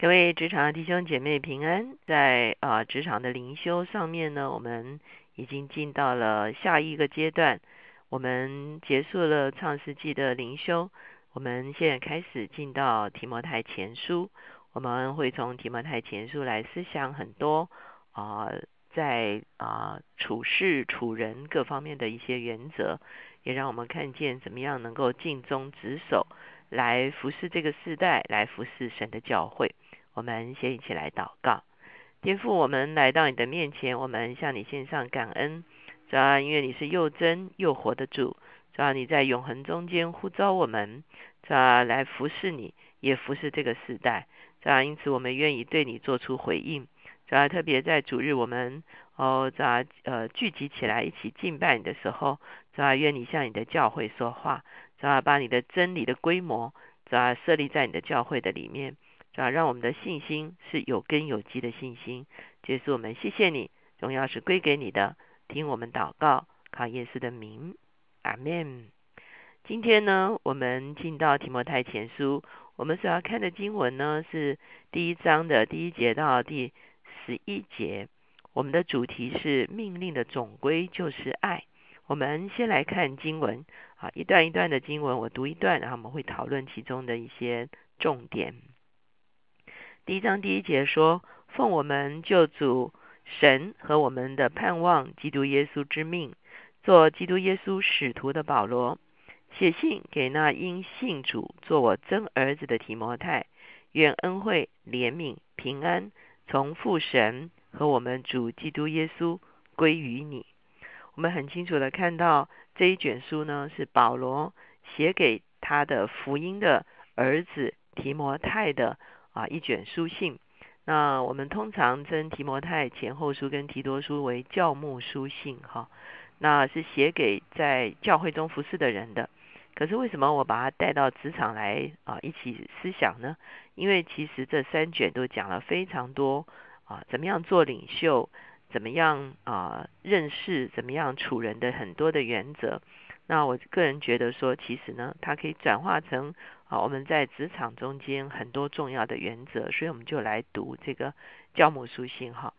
各位职场的弟兄姐妹平安，在啊职场的灵修上面呢，我们已经进到了下一个阶段。我们结束了创世纪的灵修，我们现在开始进到提摩太前书。我们会从提摩太前书来思想很多啊，在啊处事处人各方面的一些原则，也让我们看见怎么样能够尽忠职守，来服侍这个时代，来服侍神的教会。我们先一起来祷告，天父，我们来到你的面前，我们向你献上感恩。主要因为你是又真又活的主，主要你在永恒中间呼召我们，主要来服侍你，也服侍这个时代。主要因此我们愿意对你做出回应。主要特别在主日我们哦，主啊呃聚集起来一起敬拜你的时候，主要愿你向你的教会说话，主要把你的真理的规模，主要设立在你的教会的里面。啊，让我们的信心是有根有基的信心。耶稣，我们谢谢你，荣耀是归给你的。听我们祷告，靠耶稣的名，阿门。今天呢，我们进到提摩太前书，我们所要看的经文呢是第一章的第一节到第十一节。我们的主题是命令的总归就是爱。我们先来看经文啊，一段一段的经文，我读一段，然后我们会讨论其中的一些重点。第一章第一节说：“奉我们救主神和我们的盼望基督耶稣之命，做基督耶稣使徒的保罗，写信给那因信主做我真儿子的提摩太，愿恩惠、怜悯、平安从父神和我们主基督耶稣归于你。”我们很清楚的看到这一卷书呢，是保罗写给他的福音的儿子提摩太的。啊，一卷书信。那我们通常称提摩太前后书跟提多书为教牧书信，哈，那是写给在教会中服侍的人的。可是为什么我把它带到职场来啊，一起思想呢？因为其实这三卷都讲了非常多啊，怎么样做领袖，怎么样啊认识，怎么样处人的很多的原则。那我个人觉得说，其实呢，它可以转化成。好，我们在职场中间很多重要的原则，所以我们就来读这个教母书信哈。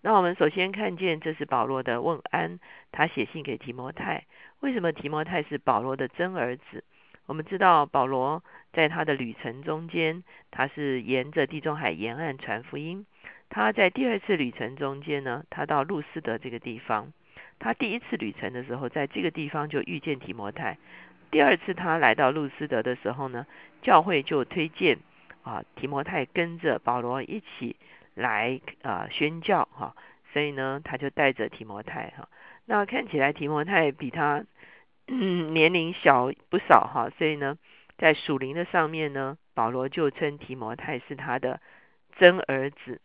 那我们首先看见这是保罗的问安，他写信给提摩太。为什么提摩太是保罗的真儿子？我们知道保罗在他的旅程中间，他是沿着地中海沿岸传福音。他在第二次旅程中间呢，他到路斯德这个地方。他第一次旅程的时候，在这个地方就遇见提摩太。第二次他来到路斯德的时候呢，教会就推荐啊提摩太跟着保罗一起来啊宣教哈，所以呢他就带着提摩太哈。那看起来提摩太比他年龄小不少哈，所以呢在属灵的上面呢，保罗就称提摩太是他的真儿子。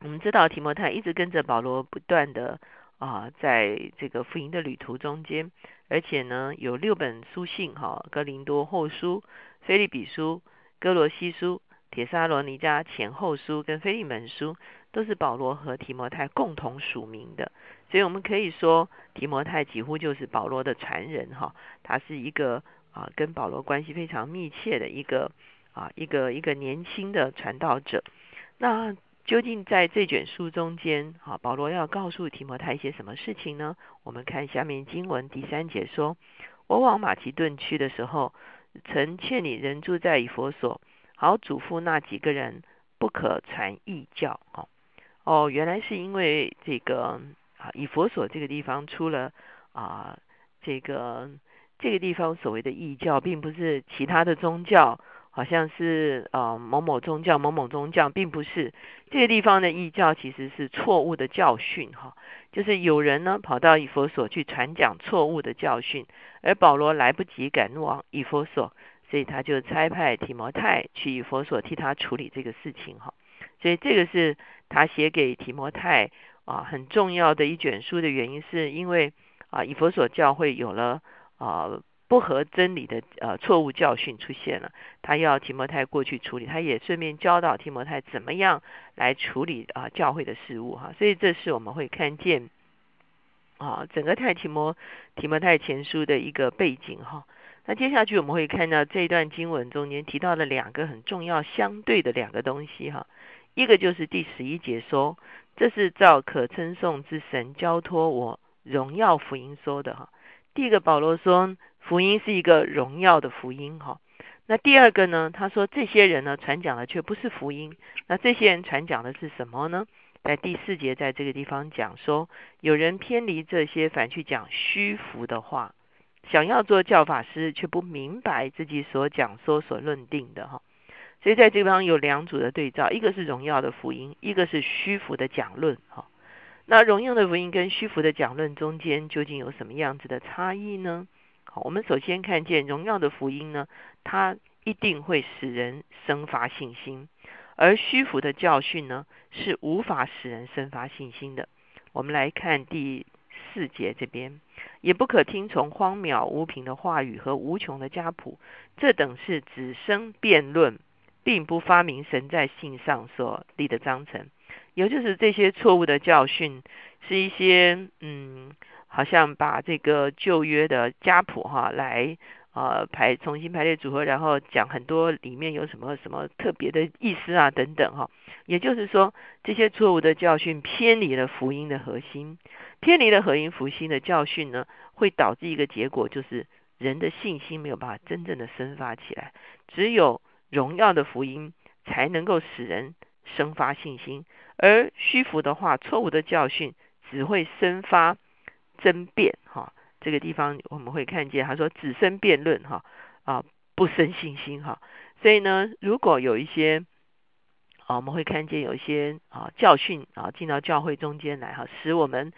我们知道提摩太一直跟着保罗不断的啊在这个福音的旅途中间。而且呢，有六本书信哈，哥林多后书、菲利比书、哥罗西书、铁沙罗尼迦前后书跟菲利门书，都是保罗和提摩太共同署名的。所以我们可以说，提摩太几乎就是保罗的传人哈，他是一个啊跟保罗关系非常密切的一个啊一个一个年轻的传道者。那究竟在这卷书中间，哈，保罗要告诉提摩太一些什么事情呢？我们看下面经文第三节说：“我往马其顿去的时候，曾劝你人住在以佛所，好嘱咐那几个人不可传异教。”哦，哦，原来是因为这个啊，以佛所这个地方出了啊，这个这个地方所谓的异教，并不是其他的宗教。好像是呃某某宗教某某宗教，并不是这个地方的异教，其实是错误的教训哈。就是有人呢跑到以佛所去传讲错误的教训，而保罗来不及赶往以佛所，所以他就差派提摩太去以佛所替他处理这个事情哈。所以这个是他写给提摩太啊很重要的一卷书的原因，是因为啊以佛所教会有了啊。不合真理的呃错误教训出现了，他要提摩太过去处理，他也顺便教导提摩太怎么样来处理啊教会的事物哈，所以这是我们会看见啊整个太提摩提摩太前书的一个背景哈。那接下去我们会看到这段经文中间提到了两个很重要相对的两个东西哈，一个就是第十一节说，这是照可称颂之神交托我荣耀福音说的哈。第一个保罗说福音是一个荣耀的福音哈。那第二个呢，他说这些人呢传讲的却不是福音，那这些人传讲的是什么呢？在第四节在这个地方讲说，有人偏离这些，反去讲虚浮的话。想要做教法师，却不明白自己所讲说所论定的哈，所以在这地方有两组的对照，一个是荣耀的福音，一个是虚浮的讲论哈。那荣耀的福音跟虚浮的讲论中间究竟有什么样子的差异呢？我们首先看见荣耀的福音呢，它一定会使人生发信心，而虚浮的教训呢，是无法使人生发信心的。我们来看第四节这边。也不可听从荒渺无凭的话语和无穷的家谱，这等是只生辩论，并不发明神在信上所立的章程。也就是这些错误的教训，是一些嗯，好像把这个旧约的家谱哈来呃排重新排列组合，然后讲很多里面有什么什么特别的意思啊等等哈。也就是说，这些错误的教训偏离了福音的核心。偏离了合音福星的教训呢，会导致一个结果，就是人的信心没有办法真正的生发起来。只有荣耀的福音才能够使人生发信心，而虚浮的话、错误的教训只会生发争辩。哈，这个地方我们会看见，他说只生辩论，哈啊，不生信心。哈，所以呢，如果有一些啊，我们会看见有一些啊教训啊进到教会中间来，哈，使我们。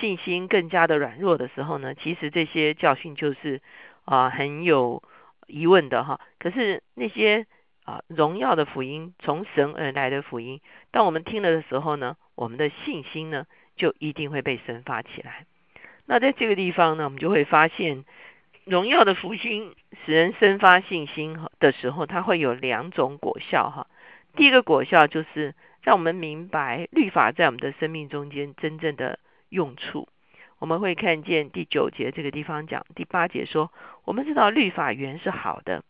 信心更加的软弱的时候呢，其实这些教训就是啊很有疑问的哈。可是那些啊荣耀的福音，从神而来的福音，当我们听了的时候呢，我们的信心呢就一定会被生发起来。那在这个地方呢，我们就会发现，荣耀的福音使人生发信心的时候，它会有两种果效哈。第一个果效就是让我们明白律法在我们的生命中间真正的。用处，我们会看见第九节这个地方讲，第八节说，我们知道律法原是好的，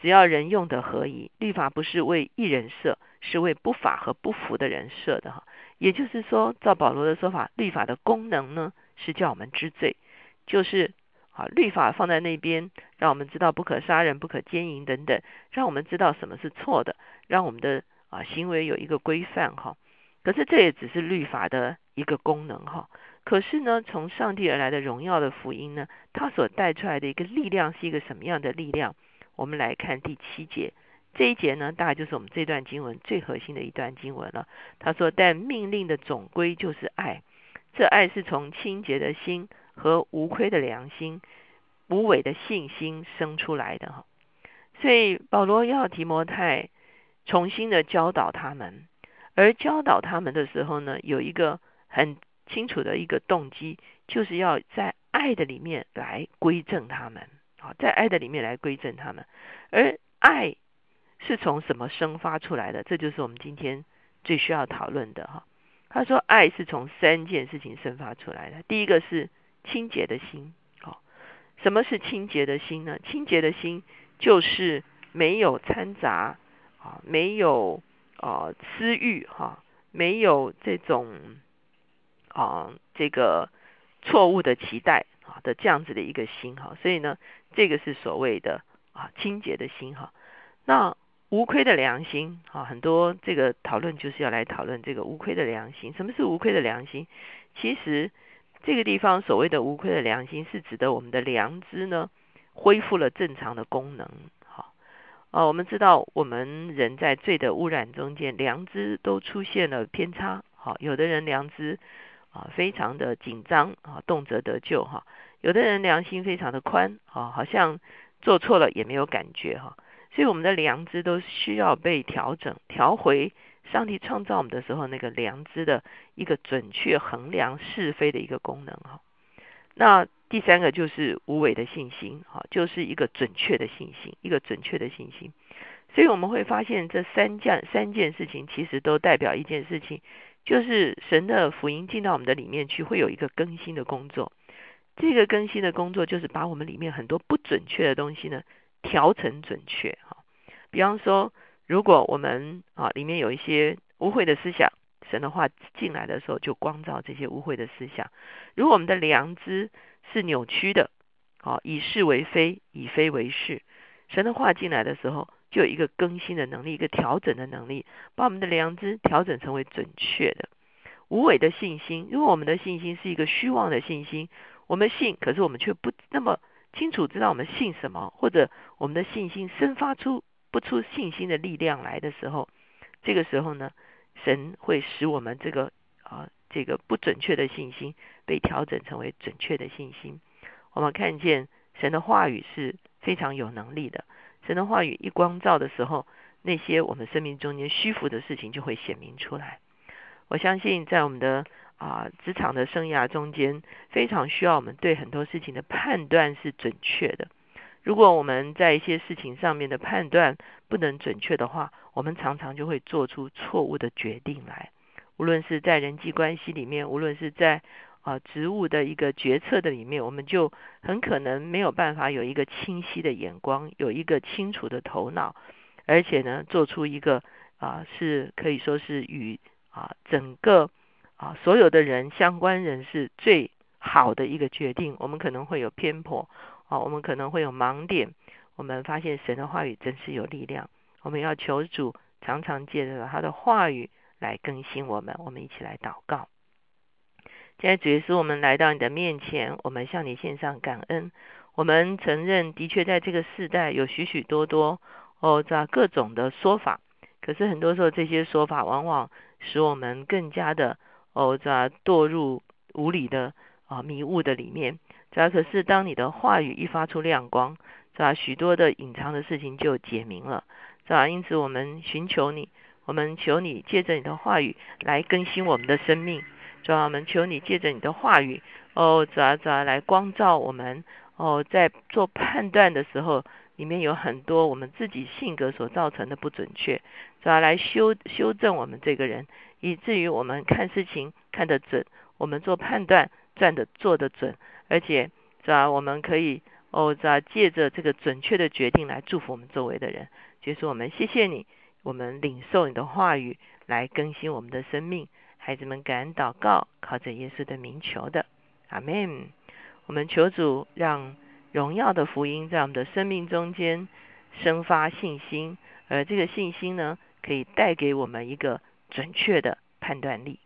只要人用的合宜。律法不是为一人设，是为不法和不服的人设的哈。也就是说，照保罗的说法，律法的功能呢，是叫我们知罪，就是啊，律法放在那边，让我们知道不可杀人、不可奸淫等等，让我们知道什么是错的，让我们的啊行为有一个规范哈。可是这也只是律法的一个功能哈。可是呢，从上帝而来的荣耀的福音呢，它所带出来的一个力量是一个什么样的力量？我们来看第七节这一节呢，大概就是我们这段经文最核心的一段经文了。他说：“但命令的总归就是爱，这爱是从清洁的心和无亏的良心、无伪的信心生出来的。”哈，所以保罗要提摩太重新的教导他们。而教导他们的时候呢，有一个很清楚的一个动机，就是要在爱的里面来归正他们。好，在爱的里面来归正他们。而爱是从什么生发出来的？这就是我们今天最需要讨论的哈。他说，爱是从三件事情生发出来的。第一个是清洁的心。好，什么是清洁的心呢？清洁的心就是没有掺杂啊，没有。啊，私欲哈，没有这种啊，这个错误的期待啊的这样子的一个心哈，所以呢，这个是所谓的啊清洁的心哈。那无亏的良心啊，很多这个讨论就是要来讨论这个无亏的良心。什么是无亏的良心？其实这个地方所谓的无亏的良心，是指的我们的良知呢恢复了正常的功能。啊，我们知道我们人在罪的污染中间，良知都出现了偏差。好，有的人良知啊非常的紧张啊，动辄得救哈；有的人良心非常的宽啊，好像做错了也没有感觉哈。所以我们的良知都需要被调整，调回上帝创造我们的时候那个良知的一个准确衡量是非的一个功能哈。那第三个就是无伪的信心，哈，就是一个准确的信心，一个准确的信心。所以我们会发现，这三件三件事情其实都代表一件事情，就是神的福音进到我们的里面去，会有一个更新的工作。这个更新的工作就是把我们里面很多不准确的东西呢调成准确哈。比方说，如果我们啊里面有一些污秽的思想，神的话进来的时候就光照这些污秽的思想。如果我们的良知是扭曲的，啊以是为非，以非为是，神的话进来的时候就有一个更新的能力，一个调整的能力，把我们的良知调整成为准确的。无伪的信心，如果我们的信心是一个虚妄的信心，我们信，可是我们却不那么清楚知道我们信什么，或者我们的信心生发出不出信心的力量来的时候，这个时候呢，神会使我们这个啊这个不准确的信心被调整成为准确的信心。我们看见神的话语是非常有能力的，神的话语一光照的时候，那些我们生命中间虚浮的事情就会显明出来。我相信在我们的啊职场的生涯中间，非常需要我们对很多事情的判断是准确的。如果我们在一些事情上面的判断不能准确的话，我们常常就会做出错误的决定来。无论是在人际关系里面，无论是在啊职务的一个决策的里面，我们就很可能没有办法有一个清晰的眼光，有一个清楚的头脑，而且呢，做出一个啊是可以说是与啊，整个啊，所有的人相关人士最好的一个决定，我们可能会有偏颇啊，我们可能会有盲点。我们发现神的话语真是有力量，我们要求主常常借着他的话语来更新我们。我们一起来祷告。现在主耶稣，我们来到你的面前，我们向你献上感恩。我们承认，的确在这个世代有许许多多哦，这各种的说法。可是很多时候，这些说法往往使我们更加的哦，在堕入无理的啊迷雾的里面。这可是当你的话语一发出亮光，是吧？许多的隐藏的事情就解明了，是吧？因此，我们寻求你，我们求你借着你的话语来更新我们的生命，是吧？我们求你借着你的话语，哦，咋咋来光照我们，哦，在做判断的时候。里面有很多我们自己性格所造成的不准确，主要来修修正我们这个人，以至于我们看事情看得准，我们做判断站得做得准，而且主要我们可以哦，主要借着这个准确的决定来祝福我们周围的人。就是我们谢谢你，我们领受你的话语来更新我们的生命。孩子们感恩祷告，靠着耶稣的名求的，阿门。我们求主让。荣耀的福音在我们的生命中间生发信心，而这个信心呢，可以带给我们一个准确的判断力。